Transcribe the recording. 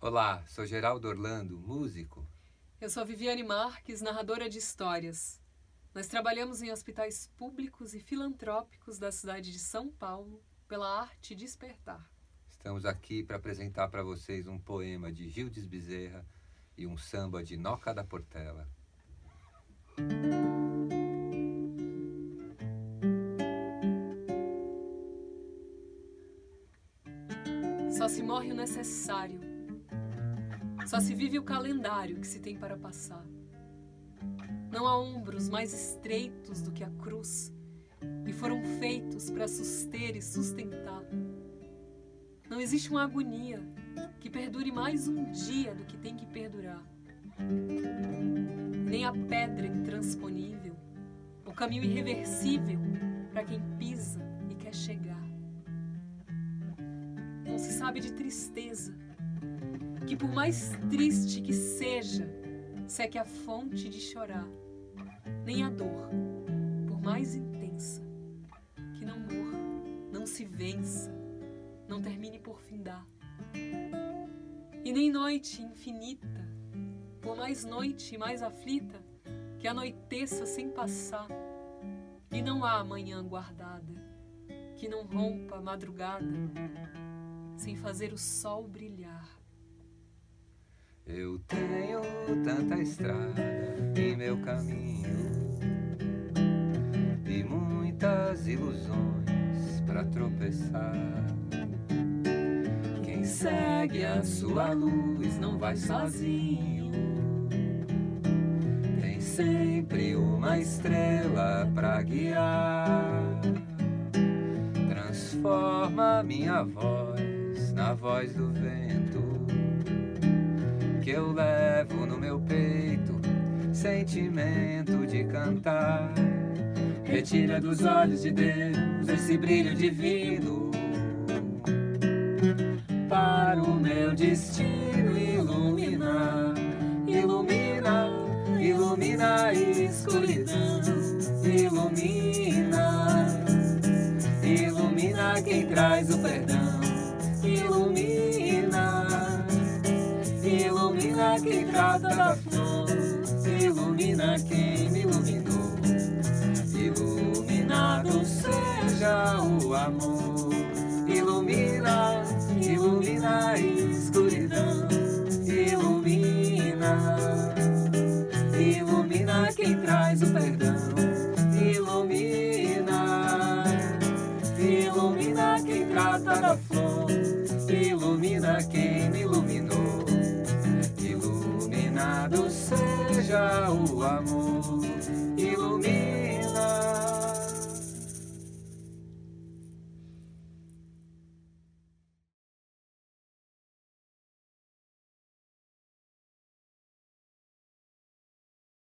Olá, sou Geraldo Orlando, músico. Eu sou Viviane Marques, narradora de histórias. Nós trabalhamos em hospitais públicos e filantrópicos da cidade de São Paulo pela arte despertar. Estamos aqui para apresentar para vocês um poema de Gildes Bezerra e um samba de Noca da Portela. Só se morre o necessário. Só se vive o calendário que se tem para passar. Não há ombros mais estreitos do que a cruz, e foram feitos para suster e sustentar. Não existe uma agonia que perdure mais um dia do que tem que perdurar. Nem a pedra intransponível, o caminho irreversível para quem pisa e quer chegar. Não se sabe de tristeza, que por mais triste que seja, seque a fonte de chorar, nem a dor, por mais intensa, que não morra, não se vença, não termine por findar. E nem noite infinita, por mais noite e mais aflita, que anoiteça sem passar, e não há manhã guardada, que não rompa a madrugada, sem fazer o sol brilhar. Eu tenho tanta estrada em meu caminho e muitas ilusões para tropeçar. Quem segue a sua luz não vai sozinho. Tem sempre uma estrela para guiar. Transforma minha voz na voz do vento que eu levo no meu peito, sentimento de cantar. Retira dos olhos de Deus esse brilho divino para o meu destino iluminar. Ilumina, ilumina a escuridão, ilumina, ilumina quem traz o perdão, quem trata da flor, ilumina quem me iluminou, iluminado seja o amor, ilumina, ilumina a escuridão, ilumina, ilumina quem traz o perdão, ilumina, ilumina quem trata da flor, ilumina quem seja o amor,